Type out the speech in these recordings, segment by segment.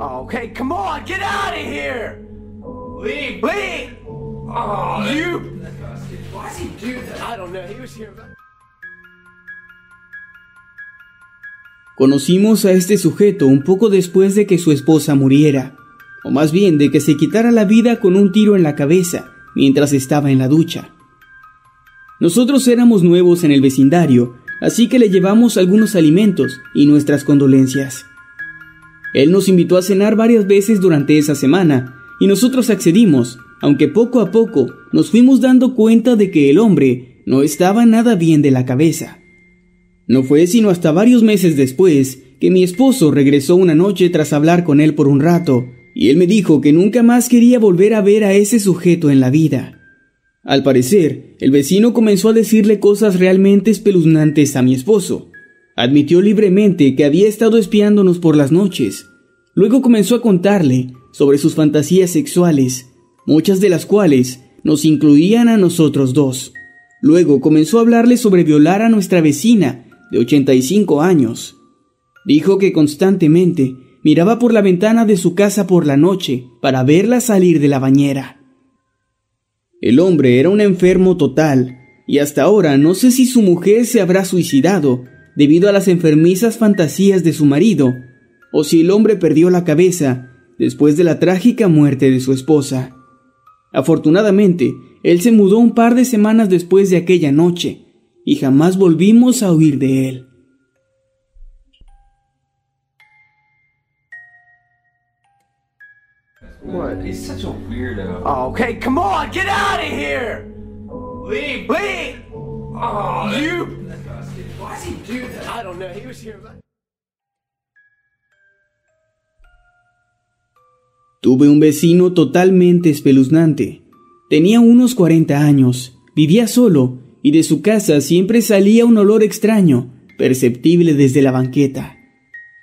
Okay, come on, get out of here! Leave! Leave! Oh, you! Why does he do that? I don't know. He was here. Conocimos a este sujeto un poco después de que su esposa muriera, o más bien de que se quitara la vida con un tiro en la cabeza mientras estaba en la ducha. Nosotros éramos nuevos en el vecindario, así que le llevamos algunos alimentos y nuestras condolencias. Él nos invitó a cenar varias veces durante esa semana, y nosotros accedimos, aunque poco a poco nos fuimos dando cuenta de que el hombre no estaba nada bien de la cabeza. No fue sino hasta varios meses después que mi esposo regresó una noche tras hablar con él por un rato, y él me dijo que nunca más quería volver a ver a ese sujeto en la vida. Al parecer, el vecino comenzó a decirle cosas realmente espeluznantes a mi esposo, Admitió libremente que había estado espiándonos por las noches. Luego comenzó a contarle sobre sus fantasías sexuales, muchas de las cuales nos incluían a nosotros dos. Luego comenzó a hablarle sobre violar a nuestra vecina, de 85 años. Dijo que constantemente miraba por la ventana de su casa por la noche para verla salir de la bañera. El hombre era un enfermo total, y hasta ahora no sé si su mujer se habrá suicidado debido a las enfermizas fantasías de su marido, o si el hombre perdió la cabeza después de la trágica muerte de su esposa. Afortunadamente, él se mudó un par de semanas después de aquella noche, y jamás volvimos a oír de él. What? He's such a weirdo. Oh, okay, come on, get out of here! Leave! Leave! Oh, you! He was here. Tuve un vecino totalmente espeluznante. Tenía unos 40 años, vivía solo y de su casa siempre salía un olor extraño, perceptible desde la banqueta.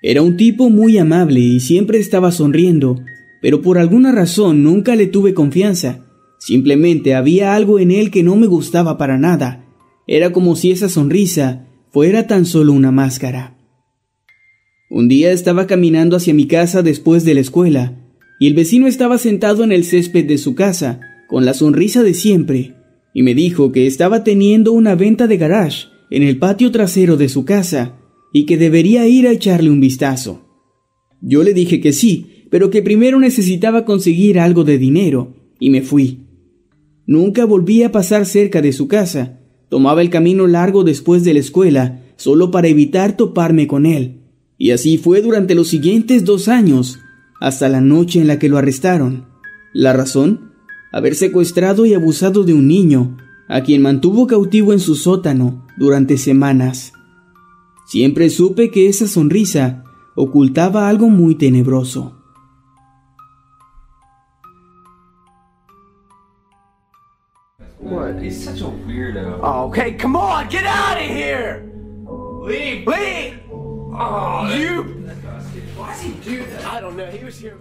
Era un tipo muy amable y siempre estaba sonriendo, pero por alguna razón nunca le tuve confianza. Simplemente había algo en él que no me gustaba para nada. Era como si esa sonrisa fuera tan solo una máscara. Un día estaba caminando hacia mi casa después de la escuela, y el vecino estaba sentado en el césped de su casa, con la sonrisa de siempre, y me dijo que estaba teniendo una venta de garage en el patio trasero de su casa, y que debería ir a echarle un vistazo. Yo le dije que sí, pero que primero necesitaba conseguir algo de dinero, y me fui. Nunca volví a pasar cerca de su casa, tomaba el camino largo después de la escuela, solo para evitar toparme con él. Y así fue durante los siguientes dos años, hasta la noche en la que lo arrestaron. ¿La razón? Haber secuestrado y abusado de un niño, a quien mantuvo cautivo en su sótano durante semanas. Siempre supe que esa sonrisa ocultaba algo muy tenebroso. What? He's such a weirdo. Oh, okay, come on, get out of here! Leave! Leave! Oh, you! Why does he do that? I don't know. He was here.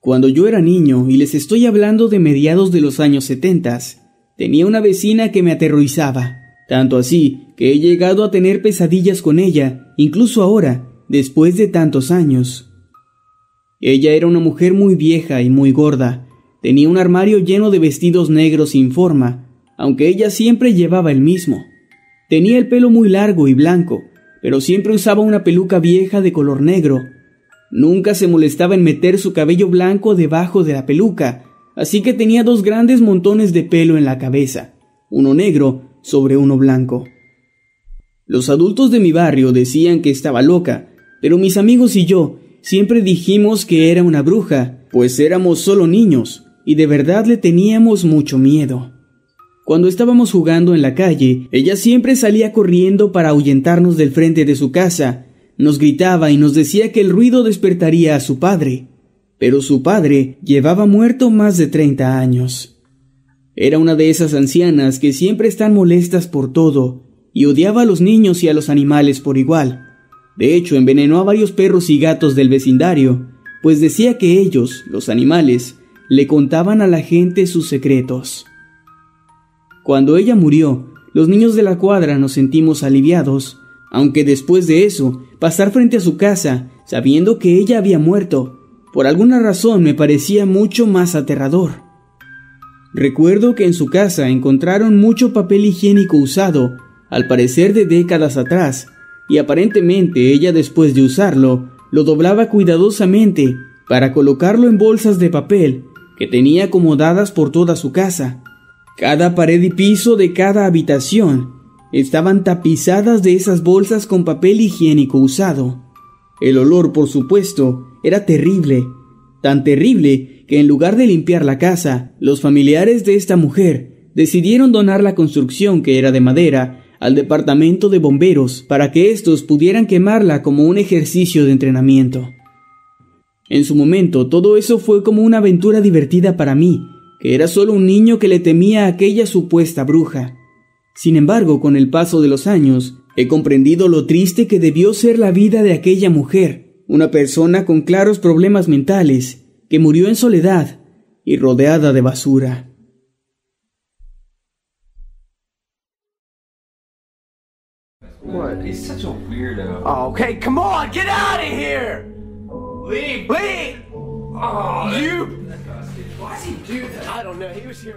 Cuando yo era niño, y les estoy hablando de mediados de los años setentas, tenía una vecina que me aterrorizaba, tanto así que he llegado a tener pesadillas con ella, incluso ahora, después de tantos años. Ella era una mujer muy vieja y muy gorda. Tenía un armario lleno de vestidos negros sin forma, aunque ella siempre llevaba el mismo. Tenía el pelo muy largo y blanco, pero siempre usaba una peluca vieja de color negro. Nunca se molestaba en meter su cabello blanco debajo de la peluca, así que tenía dos grandes montones de pelo en la cabeza, uno negro sobre uno blanco. Los adultos de mi barrio decían que estaba loca, pero mis amigos y yo siempre dijimos que era una bruja, pues éramos solo niños y de verdad le teníamos mucho miedo. Cuando estábamos jugando en la calle, ella siempre salía corriendo para ahuyentarnos del frente de su casa, nos gritaba y nos decía que el ruido despertaría a su padre, pero su padre llevaba muerto más de treinta años. Era una de esas ancianas que siempre están molestas por todo y odiaba a los niños y a los animales por igual. De hecho, envenenó a varios perros y gatos del vecindario, pues decía que ellos, los animales, le contaban a la gente sus secretos. Cuando ella murió, los niños de la cuadra nos sentimos aliviados, aunque después de eso, pasar frente a su casa, sabiendo que ella había muerto, por alguna razón me parecía mucho más aterrador. Recuerdo que en su casa encontraron mucho papel higiénico usado al parecer de décadas atrás, y aparentemente ella después de usarlo, lo doblaba cuidadosamente para colocarlo en bolsas de papel que tenía acomodadas por toda su casa. Cada pared y piso de cada habitación estaban tapizadas de esas bolsas con papel higiénico usado. El olor, por supuesto, era terrible, tan terrible que en lugar de limpiar la casa, los familiares de esta mujer decidieron donar la construcción que era de madera al departamento de bomberos para que éstos pudieran quemarla como un ejercicio de entrenamiento. En su momento todo eso fue como una aventura divertida para mí, que era solo un niño que le temía a aquella supuesta bruja. Sin embargo, con el paso de los años, he comprendido lo triste que debió ser la vida de aquella mujer, una persona con claros problemas mentales, que murió en soledad y rodeada de basura. Come on, get out of here! Leave! Leave! Oh, you! Why does he do that? I don't know. He was here.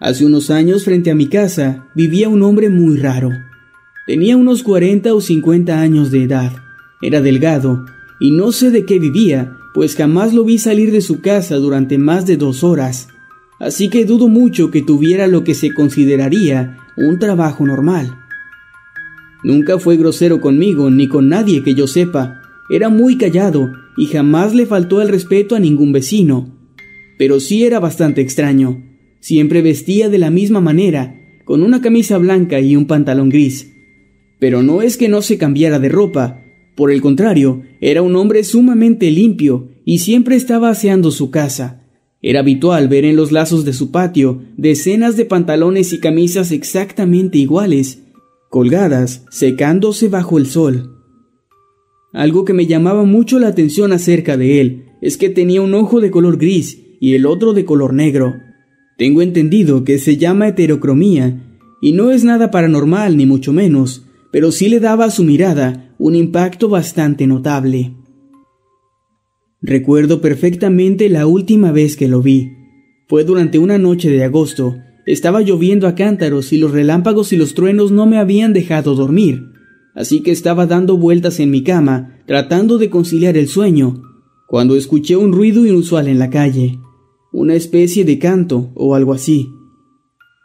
Hace unos años, frente a mi casa, vivía un hombre muy raro. Tenía unos 40 o 50 años de edad. Era delgado, y no sé de qué vivía, pues jamás lo vi salir de su casa durante más de dos horas así que dudo mucho que tuviera lo que se consideraría un trabajo normal. Nunca fue grosero conmigo ni con nadie que yo sepa, era muy callado y jamás le faltó el respeto a ningún vecino, pero sí era bastante extraño. Siempre vestía de la misma manera, con una camisa blanca y un pantalón gris. Pero no es que no se cambiara de ropa, por el contrario, era un hombre sumamente limpio y siempre estaba aseando su casa. Era habitual ver en los lazos de su patio decenas de pantalones y camisas exactamente iguales, colgadas, secándose bajo el sol. Algo que me llamaba mucho la atención acerca de él es que tenía un ojo de color gris y el otro de color negro. Tengo entendido que se llama heterocromía, y no es nada paranormal ni mucho menos, pero sí le daba a su mirada un impacto bastante notable. Recuerdo perfectamente la última vez que lo vi. Fue durante una noche de agosto. Estaba lloviendo a cántaros y los relámpagos y los truenos no me habían dejado dormir, así que estaba dando vueltas en mi cama, tratando de conciliar el sueño, cuando escuché un ruido inusual en la calle, una especie de canto o algo así.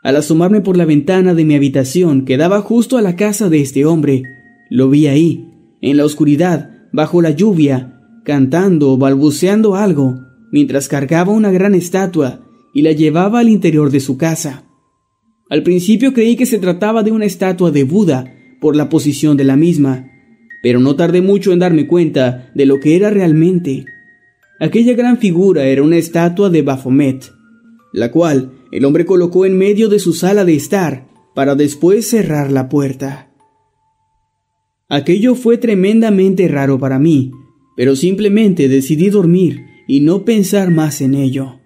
Al asomarme por la ventana de mi habitación que daba justo a la casa de este hombre, lo vi ahí, en la oscuridad, bajo la lluvia, cantando o balbuceando algo, mientras cargaba una gran estatua y la llevaba al interior de su casa. Al principio creí que se trataba de una estatua de Buda por la posición de la misma, pero no tardé mucho en darme cuenta de lo que era realmente. Aquella gran figura era una estatua de Baphomet, la cual el hombre colocó en medio de su sala de estar para después cerrar la puerta. Aquello fue tremendamente raro para mí, pero simplemente decidí dormir y no pensar más en ello.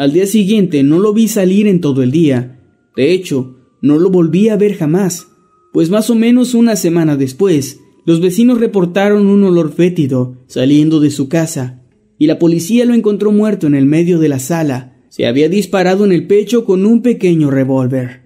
Al día siguiente no lo vi salir en todo el día. De hecho, no lo volví a ver jamás. pues más o menos una semana después, los vecinos reportaron un olor fétido saliendo de su casa, y la policía lo encontró muerto en el medio de la sala. Se había disparado en el pecho con un pequeño revólver.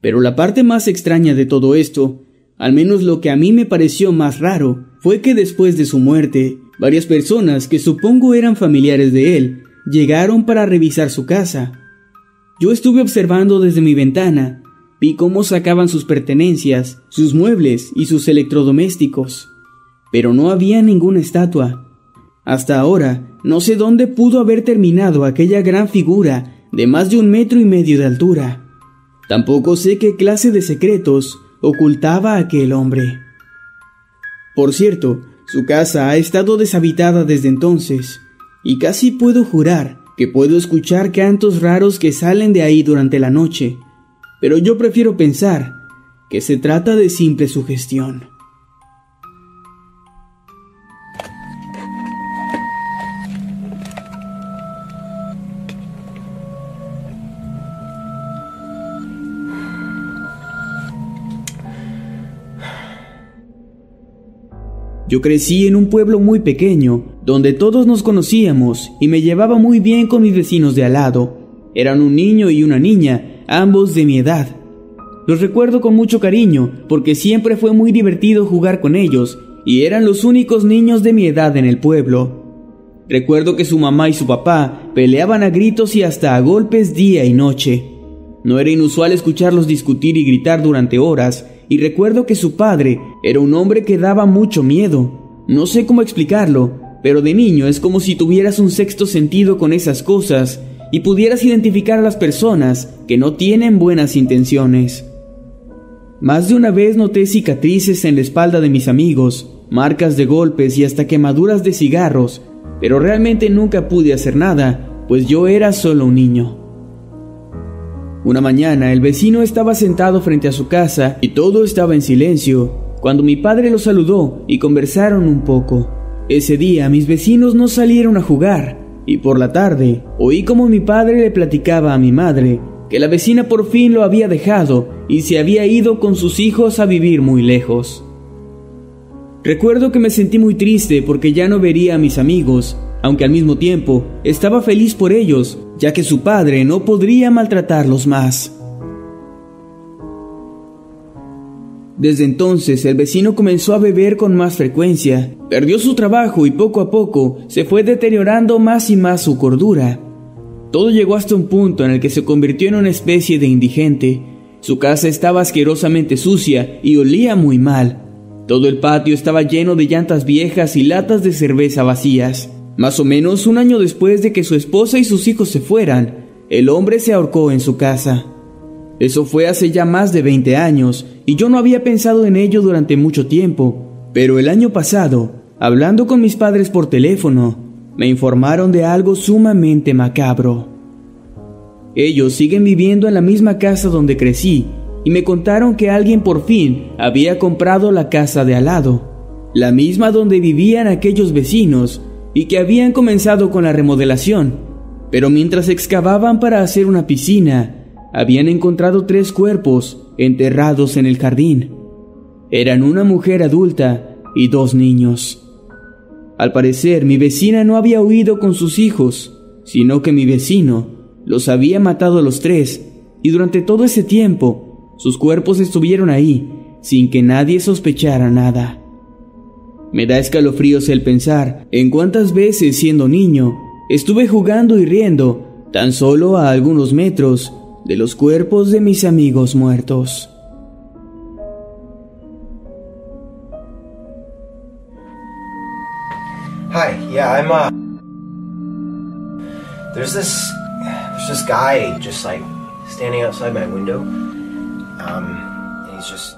Pero la parte más extraña de todo esto, al menos lo que a mí me pareció más raro, fue que después de su muerte, varias personas que supongo eran familiares de él, llegaron para revisar su casa. Yo estuve observando desde mi ventana, vi cómo sacaban sus pertenencias, sus muebles y sus electrodomésticos, pero no había ninguna estatua. Hasta ahora, no sé dónde pudo haber terminado aquella gran figura de más de un metro y medio de altura. Tampoco sé qué clase de secretos ocultaba aquel hombre. Por cierto, su casa ha estado deshabitada desde entonces, y casi puedo jurar que puedo escuchar cantos raros que salen de ahí durante la noche, pero yo prefiero pensar que se trata de simple sugestión. Yo crecí en un pueblo muy pequeño, donde todos nos conocíamos y me llevaba muy bien con mis vecinos de al lado. Eran un niño y una niña, ambos de mi edad. Los recuerdo con mucho cariño porque siempre fue muy divertido jugar con ellos y eran los únicos niños de mi edad en el pueblo. Recuerdo que su mamá y su papá peleaban a gritos y hasta a golpes día y noche. No era inusual escucharlos discutir y gritar durante horas, y recuerdo que su padre era un hombre que daba mucho miedo. No sé cómo explicarlo, pero de niño es como si tuvieras un sexto sentido con esas cosas y pudieras identificar a las personas que no tienen buenas intenciones. Más de una vez noté cicatrices en la espalda de mis amigos, marcas de golpes y hasta quemaduras de cigarros, pero realmente nunca pude hacer nada, pues yo era solo un niño. Una mañana el vecino estaba sentado frente a su casa y todo estaba en silencio, cuando mi padre lo saludó y conversaron un poco. Ese día mis vecinos no salieron a jugar, y por la tarde oí como mi padre le platicaba a mi madre que la vecina por fin lo había dejado y se había ido con sus hijos a vivir muy lejos. Recuerdo que me sentí muy triste porque ya no vería a mis amigos, aunque al mismo tiempo estaba feliz por ellos, ya que su padre no podría maltratarlos más. Desde entonces el vecino comenzó a beber con más frecuencia, perdió su trabajo y poco a poco se fue deteriorando más y más su cordura. Todo llegó hasta un punto en el que se convirtió en una especie de indigente. Su casa estaba asquerosamente sucia y olía muy mal. Todo el patio estaba lleno de llantas viejas y latas de cerveza vacías. Más o menos un año después de que su esposa y sus hijos se fueran, el hombre se ahorcó en su casa. Eso fue hace ya más de 20 años y yo no había pensado en ello durante mucho tiempo, pero el año pasado, hablando con mis padres por teléfono, me informaron de algo sumamente macabro. Ellos siguen viviendo en la misma casa donde crecí y me contaron que alguien por fin había comprado la casa de al lado, la misma donde vivían aquellos vecinos y que habían comenzado con la remodelación, pero mientras excavaban para hacer una piscina, habían encontrado tres cuerpos enterrados en el jardín. Eran una mujer adulta y dos niños. Al parecer, mi vecina no había huido con sus hijos, sino que mi vecino los había matado a los tres, y durante todo ese tiempo sus cuerpos estuvieron ahí, sin que nadie sospechara nada. Me da escalofríos el pensar en cuántas veces siendo niño estuve jugando y riendo tan solo a algunos metros de los cuerpos de mis amigos muertos. Hi, yeah, I'm uh There's this there's this guy just like standing outside my window. Um and he's just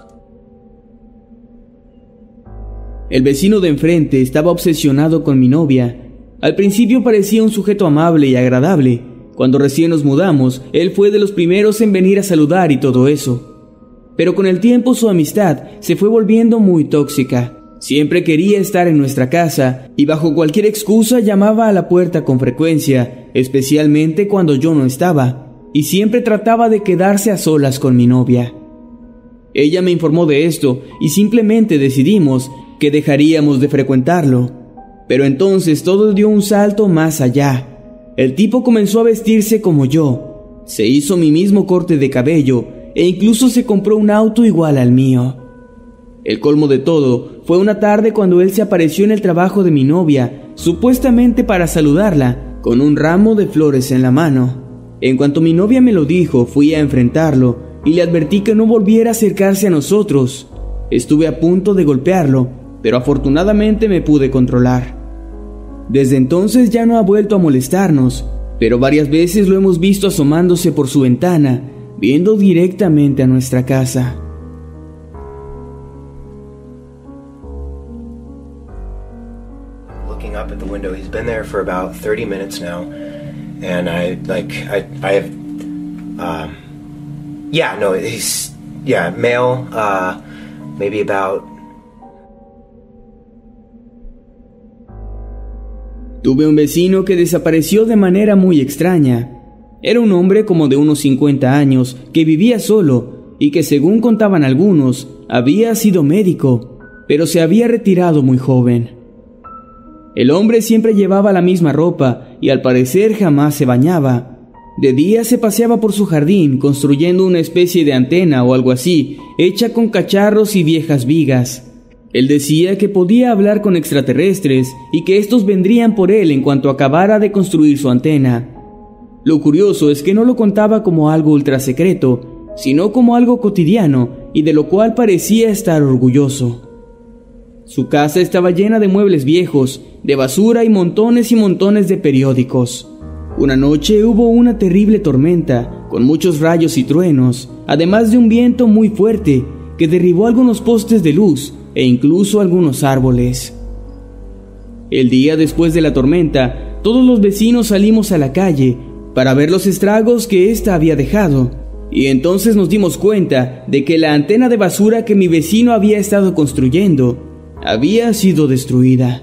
El vecino de enfrente estaba obsesionado con mi novia. Al principio parecía un sujeto amable y agradable. Cuando recién nos mudamos, él fue de los primeros en venir a saludar y todo eso. Pero con el tiempo su amistad se fue volviendo muy tóxica. Siempre quería estar en nuestra casa y bajo cualquier excusa llamaba a la puerta con frecuencia, especialmente cuando yo no estaba, y siempre trataba de quedarse a solas con mi novia. Ella me informó de esto y simplemente decidimos que dejaríamos de frecuentarlo. Pero entonces todo dio un salto más allá. El tipo comenzó a vestirse como yo, se hizo mi mismo corte de cabello e incluso se compró un auto igual al mío. El colmo de todo fue una tarde cuando él se apareció en el trabajo de mi novia, supuestamente para saludarla, con un ramo de flores en la mano. En cuanto mi novia me lo dijo, fui a enfrentarlo y le advertí que no volviera a acercarse a nosotros. Estuve a punto de golpearlo, pero afortunadamente me pude controlar. Desde entonces ya no ha vuelto a molestarnos, pero varias veces lo hemos visto asomándose por su ventana, viendo directamente a nuestra casa. Looking up at the window, he's been there for about 30 minutes now. and I like I I have um, yeah no he's yeah male uh, maybe about Tuve un vecino que desapareció de manera muy extraña. Era un hombre como de unos 50 años que vivía solo y que según contaban algunos había sido médico, pero se había retirado muy joven. El hombre siempre llevaba la misma ropa y al parecer jamás se bañaba. De día se paseaba por su jardín construyendo una especie de antena o algo así, hecha con cacharros y viejas vigas. Él decía que podía hablar con extraterrestres y que estos vendrían por él en cuanto acabara de construir su antena. Lo curioso es que no lo contaba como algo ultra secreto, sino como algo cotidiano y de lo cual parecía estar orgulloso. Su casa estaba llena de muebles viejos, de basura y montones y montones de periódicos. Una noche hubo una terrible tormenta, con muchos rayos y truenos, además de un viento muy fuerte que derribó algunos postes de luz e incluso algunos árboles. El día después de la tormenta, todos los vecinos salimos a la calle para ver los estragos que ésta había dejado, y entonces nos dimos cuenta de que la antena de basura que mi vecino había estado construyendo había sido destruida.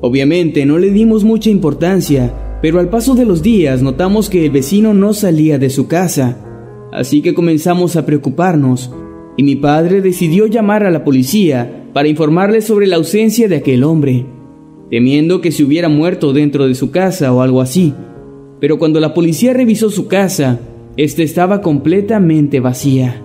Obviamente no le dimos mucha importancia, pero al paso de los días notamos que el vecino no salía de su casa, así que comenzamos a preocuparnos, y mi padre decidió llamar a la policía para informarle sobre la ausencia de aquel hombre, temiendo que se hubiera muerto dentro de su casa o algo así. Pero cuando la policía revisó su casa, ésta estaba completamente vacía.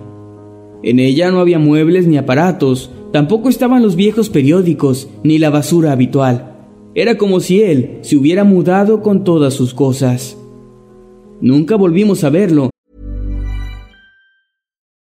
En ella no había muebles ni aparatos, Tampoco estaban los viejos periódicos ni la basura habitual. Era como si él se hubiera mudado con todas sus cosas. Nunca volvimos a verlo.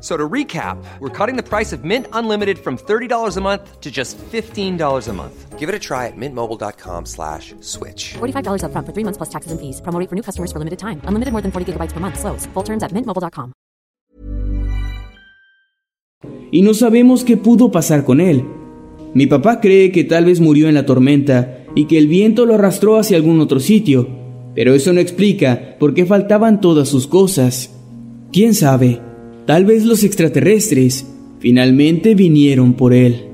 So to recap, we're cutting the price of Mint Unlimited from $30 a month to just $15 a month. Give it a try at mintmobile.com slash switch. $45 up front for three months plus taxes and fees. Promo for new customers for limited time. Unlimited more than 40 gigabytes per month. Slows. Full terms at mintmobile.com. Y no sabemos qué pudo pasar con él. Mi papá cree que tal vez murió en la tormenta y que el viento lo arrastró hacia algún otro sitio, pero eso no explica por qué faltaban todas sus cosas. ¿Quién sabe? Tal vez los extraterrestres finalmente vinieron por él.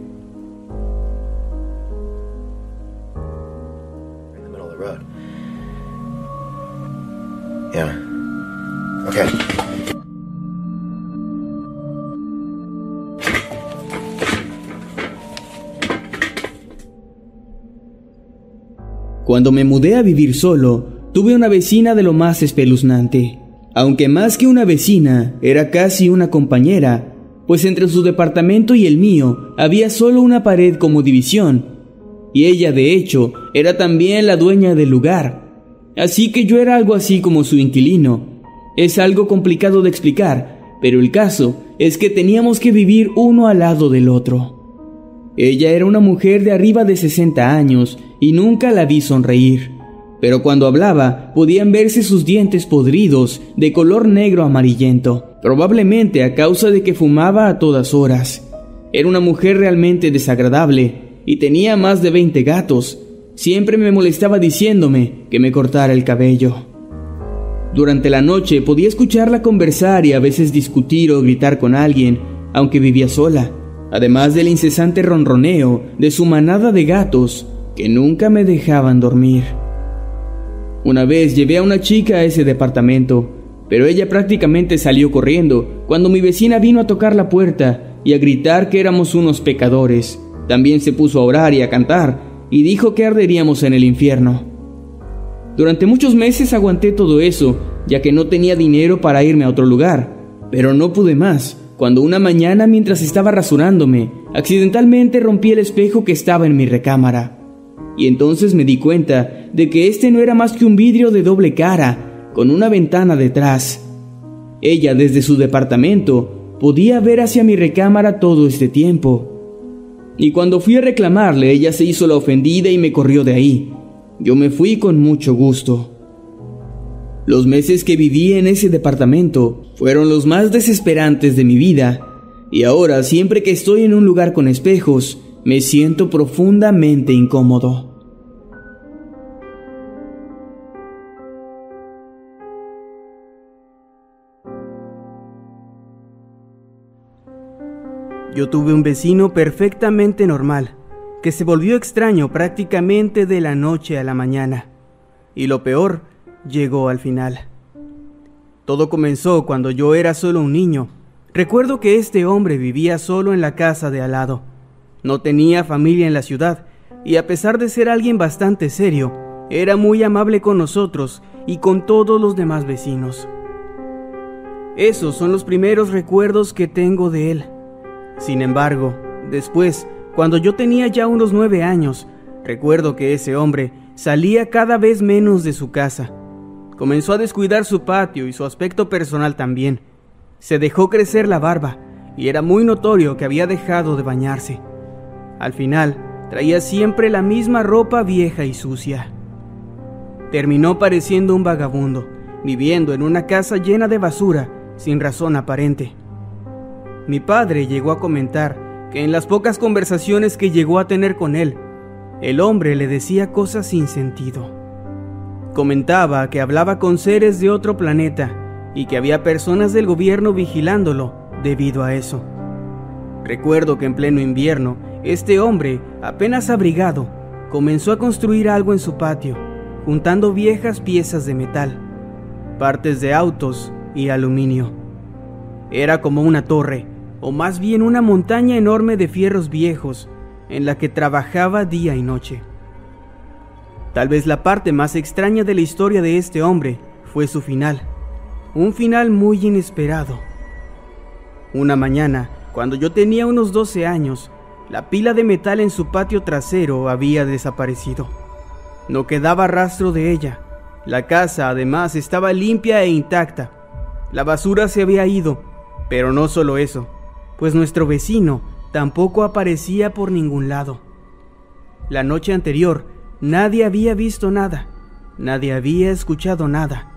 Cuando me mudé a vivir solo, tuve una vecina de lo más espeluznante aunque más que una vecina, era casi una compañera, pues entre su departamento y el mío había solo una pared como división, y ella de hecho era también la dueña del lugar, así que yo era algo así como su inquilino. Es algo complicado de explicar, pero el caso es que teníamos que vivir uno al lado del otro. Ella era una mujer de arriba de 60 años y nunca la vi sonreír pero cuando hablaba podían verse sus dientes podridos de color negro amarillento, probablemente a causa de que fumaba a todas horas. Era una mujer realmente desagradable y tenía más de 20 gatos. Siempre me molestaba diciéndome que me cortara el cabello. Durante la noche podía escucharla conversar y a veces discutir o gritar con alguien, aunque vivía sola, además del incesante ronroneo de su manada de gatos que nunca me dejaban dormir. Una vez llevé a una chica a ese departamento, pero ella prácticamente salió corriendo cuando mi vecina vino a tocar la puerta y a gritar que éramos unos pecadores. También se puso a orar y a cantar y dijo que arderíamos en el infierno. Durante muchos meses aguanté todo eso, ya que no tenía dinero para irme a otro lugar, pero no pude más, cuando una mañana mientras estaba rasurándome, accidentalmente rompí el espejo que estaba en mi recámara. Y entonces me di cuenta de que este no era más que un vidrio de doble cara, con una ventana detrás. Ella desde su departamento podía ver hacia mi recámara todo este tiempo. Y cuando fui a reclamarle, ella se hizo la ofendida y me corrió de ahí, yo me fui con mucho gusto. Los meses que viví en ese departamento fueron los más desesperantes de mi vida, y ahora siempre que estoy en un lugar con espejos, me siento profundamente incómodo. Yo tuve un vecino perfectamente normal que se volvió extraño prácticamente de la noche a la mañana. Y lo peor llegó al final. Todo comenzó cuando yo era solo un niño. Recuerdo que este hombre vivía solo en la casa de al lado. No tenía familia en la ciudad y a pesar de ser alguien bastante serio, era muy amable con nosotros y con todos los demás vecinos. Esos son los primeros recuerdos que tengo de él. Sin embargo, después cuando yo tenía ya unos nueve años, recuerdo que ese hombre salía cada vez menos de su casa. Comenzó a descuidar su patio y su aspecto personal también. Se dejó crecer la barba y era muy notorio que había dejado de bañarse. Al final, traía siempre la misma ropa vieja y sucia. Terminó pareciendo un vagabundo, viviendo en una casa llena de basura, sin razón aparente. Mi padre llegó a comentar que en las pocas conversaciones que llegó a tener con él, el hombre le decía cosas sin sentido. Comentaba que hablaba con seres de otro planeta y que había personas del gobierno vigilándolo debido a eso. Recuerdo que en pleno invierno, este hombre, apenas abrigado, comenzó a construir algo en su patio, juntando viejas piezas de metal, partes de autos y aluminio. Era como una torre, o más bien una montaña enorme de fierros viejos en la que trabajaba día y noche. Tal vez la parte más extraña de la historia de este hombre fue su final, un final muy inesperado. Una mañana, cuando yo tenía unos 12 años, la pila de metal en su patio trasero había desaparecido. No quedaba rastro de ella. La casa además estaba limpia e intacta. La basura se había ido, pero no solo eso pues nuestro vecino tampoco aparecía por ningún lado. La noche anterior nadie había visto nada, nadie había escuchado nada.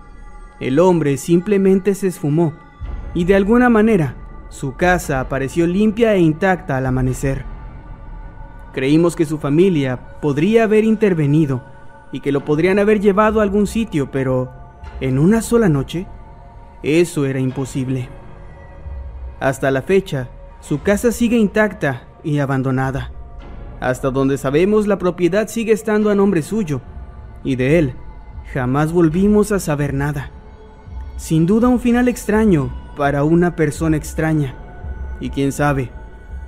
El hombre simplemente se esfumó y de alguna manera su casa apareció limpia e intacta al amanecer. Creímos que su familia podría haber intervenido y que lo podrían haber llevado a algún sitio, pero en una sola noche, eso era imposible. Hasta la fecha, su casa sigue intacta y abandonada. Hasta donde sabemos la propiedad sigue estando a nombre suyo, y de él jamás volvimos a saber nada. Sin duda un final extraño para una persona extraña. Y quién sabe,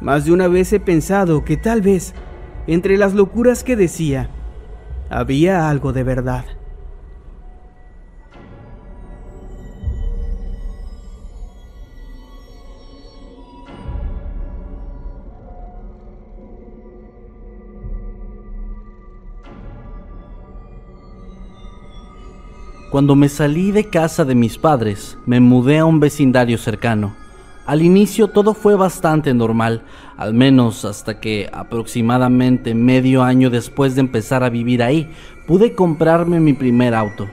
más de una vez he pensado que tal vez, entre las locuras que decía, había algo de verdad. Cuando me salí de casa de mis padres, me mudé a un vecindario cercano. Al inicio todo fue bastante normal, al menos hasta que aproximadamente medio año después de empezar a vivir ahí, pude comprarme mi primer auto.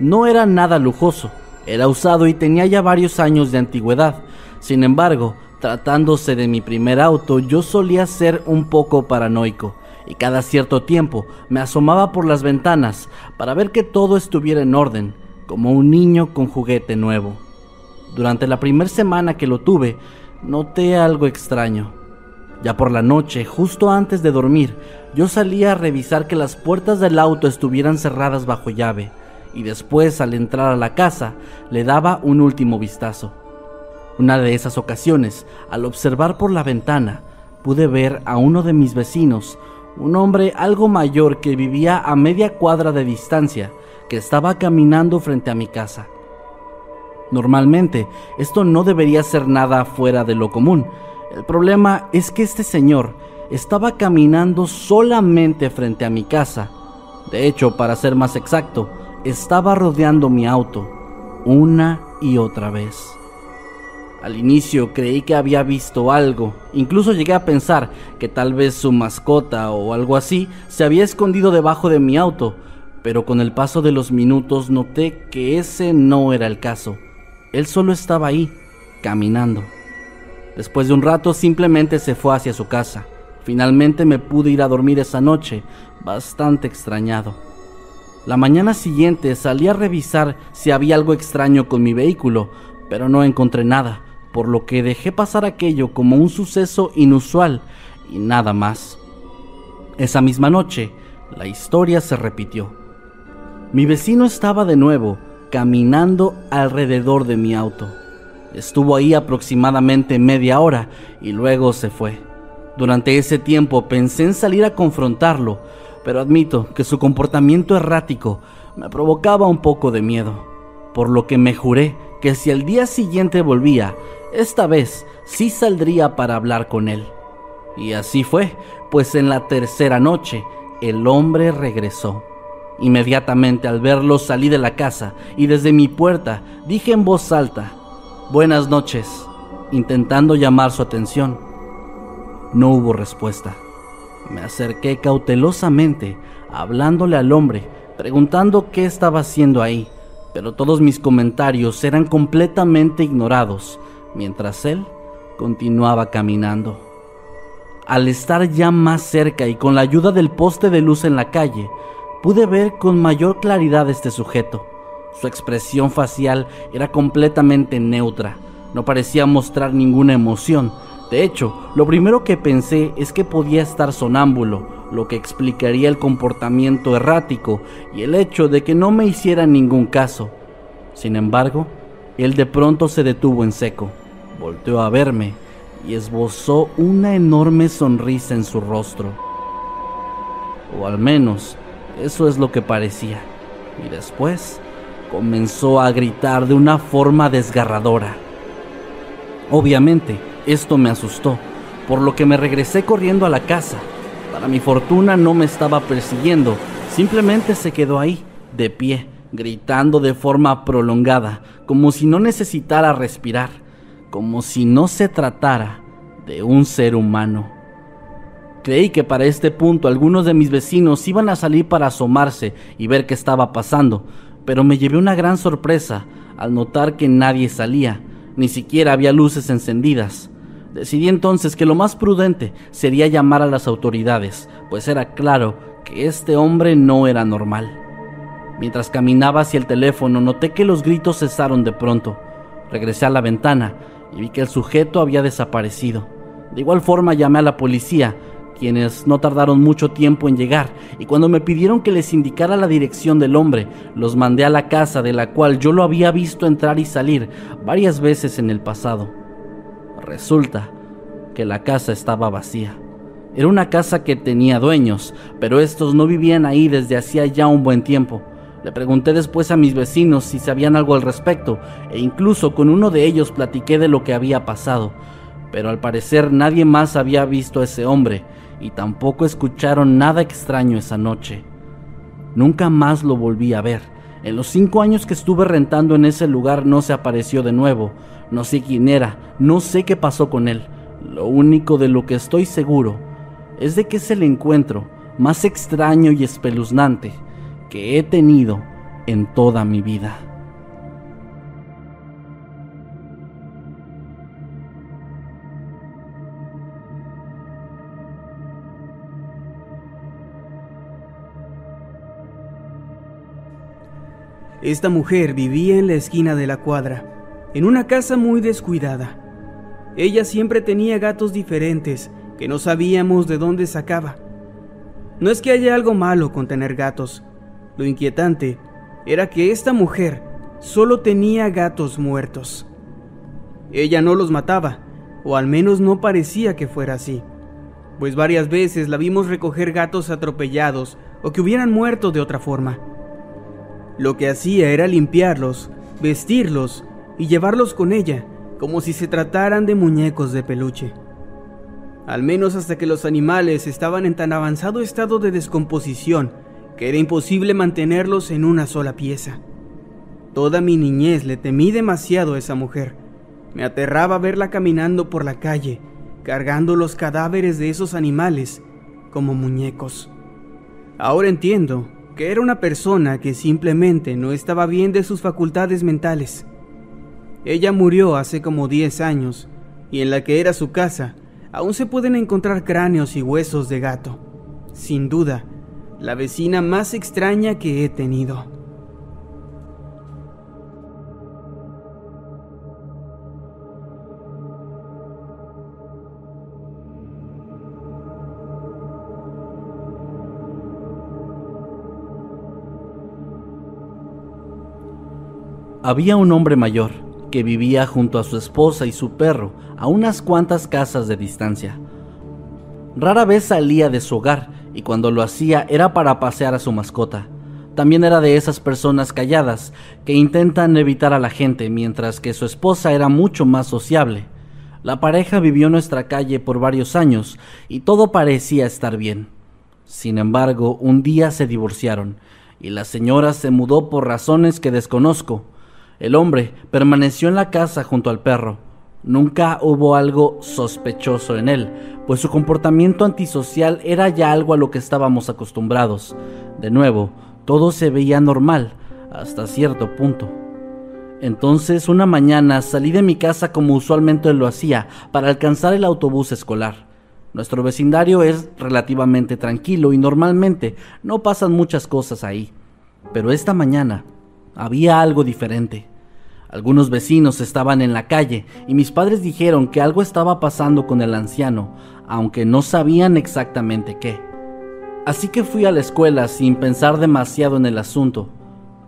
No era nada lujoso, era usado y tenía ya varios años de antigüedad. Sin embargo, tratándose de mi primer auto, yo solía ser un poco paranoico y cada cierto tiempo me asomaba por las ventanas para ver que todo estuviera en orden, como un niño con juguete nuevo. Durante la primera semana que lo tuve, noté algo extraño. Ya por la noche, justo antes de dormir, yo salía a revisar que las puertas del auto estuvieran cerradas bajo llave y después al entrar a la casa le daba un último vistazo. Una de esas ocasiones, al observar por la ventana, pude ver a uno de mis vecinos, un hombre algo mayor que vivía a media cuadra de distancia, que estaba caminando frente a mi casa. Normalmente, esto no debería ser nada fuera de lo común. El problema es que este señor estaba caminando solamente frente a mi casa. De hecho, para ser más exacto, estaba rodeando mi auto una y otra vez. Al inicio creí que había visto algo, incluso llegué a pensar que tal vez su mascota o algo así se había escondido debajo de mi auto, pero con el paso de los minutos noté que ese no era el caso. Él solo estaba ahí, caminando. Después de un rato simplemente se fue hacia su casa. Finalmente me pude ir a dormir esa noche, bastante extrañado. La mañana siguiente salí a revisar si había algo extraño con mi vehículo, pero no encontré nada, por lo que dejé pasar aquello como un suceso inusual y nada más. Esa misma noche, la historia se repitió. Mi vecino estaba de nuevo caminando alrededor de mi auto. Estuvo ahí aproximadamente media hora y luego se fue. Durante ese tiempo pensé en salir a confrontarlo, pero admito que su comportamiento errático me provocaba un poco de miedo, por lo que me juré que si al día siguiente volvía, esta vez sí saldría para hablar con él. Y así fue, pues en la tercera noche el hombre regresó. Inmediatamente al verlo salí de la casa y desde mi puerta dije en voz alta, Buenas noches, intentando llamar su atención. No hubo respuesta. Me acerqué cautelosamente, hablándole al hombre, preguntando qué estaba haciendo ahí, pero todos mis comentarios eran completamente ignorados, mientras él continuaba caminando. Al estar ya más cerca y con la ayuda del poste de luz en la calle, pude ver con mayor claridad este sujeto. Su expresión facial era completamente neutra, no parecía mostrar ninguna emoción. De hecho, lo primero que pensé es que podía estar sonámbulo, lo que explicaría el comportamiento errático y el hecho de que no me hiciera ningún caso. Sin embargo, él de pronto se detuvo en seco, volteó a verme y esbozó una enorme sonrisa en su rostro. O al menos, eso es lo que parecía. Y después comenzó a gritar de una forma desgarradora. Obviamente, esto me asustó, por lo que me regresé corriendo a la casa. Para mi fortuna no me estaba persiguiendo, simplemente se quedó ahí, de pie, gritando de forma prolongada, como si no necesitara respirar, como si no se tratara de un ser humano. Creí que para este punto algunos de mis vecinos iban a salir para asomarse y ver qué estaba pasando, pero me llevé una gran sorpresa al notar que nadie salía, ni siquiera había luces encendidas. Decidí entonces que lo más prudente sería llamar a las autoridades, pues era claro que este hombre no era normal. Mientras caminaba hacia el teléfono noté que los gritos cesaron de pronto. Regresé a la ventana y vi que el sujeto había desaparecido. De igual forma llamé a la policía, quienes no tardaron mucho tiempo en llegar, y cuando me pidieron que les indicara la dirección del hombre, los mandé a la casa de la cual yo lo había visto entrar y salir varias veces en el pasado. Resulta que la casa estaba vacía. Era una casa que tenía dueños, pero estos no vivían ahí desde hacía ya un buen tiempo. Le pregunté después a mis vecinos si sabían algo al respecto, e incluso con uno de ellos platiqué de lo que había pasado, pero al parecer nadie más había visto a ese hombre, y tampoco escucharon nada extraño esa noche. Nunca más lo volví a ver. En los cinco años que estuve rentando en ese lugar no se apareció de nuevo. No sé quién era, no sé qué pasó con él. Lo único de lo que estoy seguro es de que es el encuentro más extraño y espeluznante que he tenido en toda mi vida. Esta mujer vivía en la esquina de la cuadra, en una casa muy descuidada. Ella siempre tenía gatos diferentes que no sabíamos de dónde sacaba. No es que haya algo malo con tener gatos. Lo inquietante era que esta mujer solo tenía gatos muertos. Ella no los mataba, o al menos no parecía que fuera así, pues varias veces la vimos recoger gatos atropellados o que hubieran muerto de otra forma. Lo que hacía era limpiarlos, vestirlos y llevarlos con ella, como si se trataran de muñecos de peluche. Al menos hasta que los animales estaban en tan avanzado estado de descomposición que era imposible mantenerlos en una sola pieza. Toda mi niñez le temí demasiado a esa mujer. Me aterraba verla caminando por la calle, cargando los cadáveres de esos animales como muñecos. Ahora entiendo que era una persona que simplemente no estaba bien de sus facultades mentales. Ella murió hace como 10 años y en la que era su casa aún se pueden encontrar cráneos y huesos de gato. Sin duda, la vecina más extraña que he tenido. Había un hombre mayor que vivía junto a su esposa y su perro a unas cuantas casas de distancia. Rara vez salía de su hogar y cuando lo hacía era para pasear a su mascota. También era de esas personas calladas que intentan evitar a la gente mientras que su esposa era mucho más sociable. La pareja vivió en nuestra calle por varios años y todo parecía estar bien. Sin embargo, un día se divorciaron y la señora se mudó por razones que desconozco. El hombre permaneció en la casa junto al perro. Nunca hubo algo sospechoso en él, pues su comportamiento antisocial era ya algo a lo que estábamos acostumbrados. De nuevo, todo se veía normal, hasta cierto punto. Entonces, una mañana salí de mi casa como usualmente lo hacía, para alcanzar el autobús escolar. Nuestro vecindario es relativamente tranquilo y normalmente no pasan muchas cosas ahí. Pero esta mañana había algo diferente. Algunos vecinos estaban en la calle y mis padres dijeron que algo estaba pasando con el anciano, aunque no sabían exactamente qué. Así que fui a la escuela sin pensar demasiado en el asunto.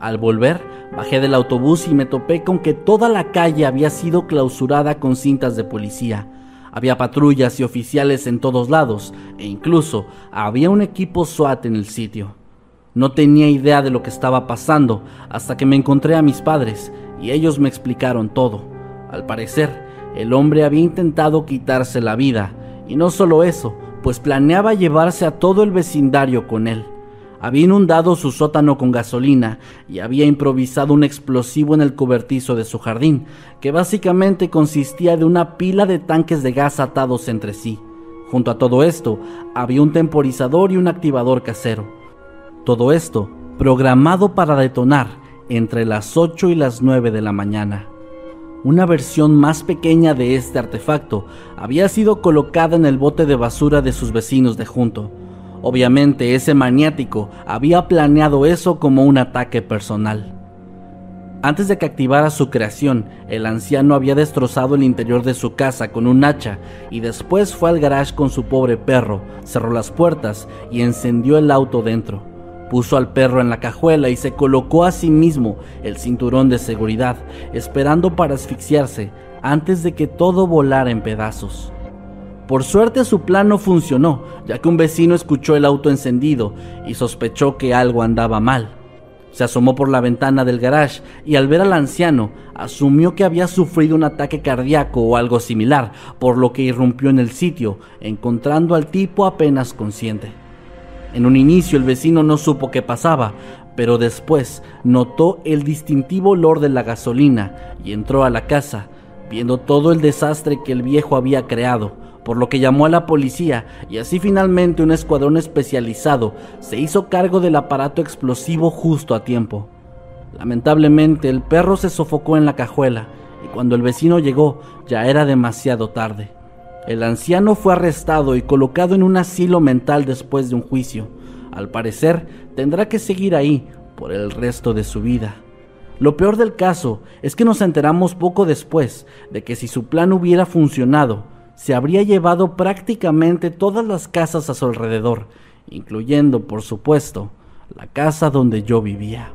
Al volver, bajé del autobús y me topé con que toda la calle había sido clausurada con cintas de policía. Había patrullas y oficiales en todos lados e incluso había un equipo SWAT en el sitio. No tenía idea de lo que estaba pasando hasta que me encontré a mis padres y ellos me explicaron todo. Al parecer, el hombre había intentado quitarse la vida y no solo eso, pues planeaba llevarse a todo el vecindario con él. Había inundado su sótano con gasolina y había improvisado un explosivo en el cobertizo de su jardín, que básicamente consistía de una pila de tanques de gas atados entre sí. Junto a todo esto, había un temporizador y un activador casero. Todo esto programado para detonar entre las 8 y las 9 de la mañana. Una versión más pequeña de este artefacto había sido colocada en el bote de basura de sus vecinos de junto. Obviamente ese maniático había planeado eso como un ataque personal. Antes de que activara su creación, el anciano había destrozado el interior de su casa con un hacha y después fue al garage con su pobre perro, cerró las puertas y encendió el auto dentro. Puso al perro en la cajuela y se colocó a sí mismo el cinturón de seguridad, esperando para asfixiarse antes de que todo volara en pedazos. Por suerte su plan no funcionó, ya que un vecino escuchó el auto encendido y sospechó que algo andaba mal. Se asomó por la ventana del garage y al ver al anciano asumió que había sufrido un ataque cardíaco o algo similar, por lo que irrumpió en el sitio, encontrando al tipo apenas consciente. En un inicio el vecino no supo qué pasaba, pero después notó el distintivo olor de la gasolina y entró a la casa, viendo todo el desastre que el viejo había creado, por lo que llamó a la policía y así finalmente un escuadrón especializado se hizo cargo del aparato explosivo justo a tiempo. Lamentablemente el perro se sofocó en la cajuela y cuando el vecino llegó ya era demasiado tarde. El anciano fue arrestado y colocado en un asilo mental después de un juicio. Al parecer, tendrá que seguir ahí por el resto de su vida. Lo peor del caso es que nos enteramos poco después de que si su plan hubiera funcionado, se habría llevado prácticamente todas las casas a su alrededor, incluyendo, por supuesto, la casa donde yo vivía.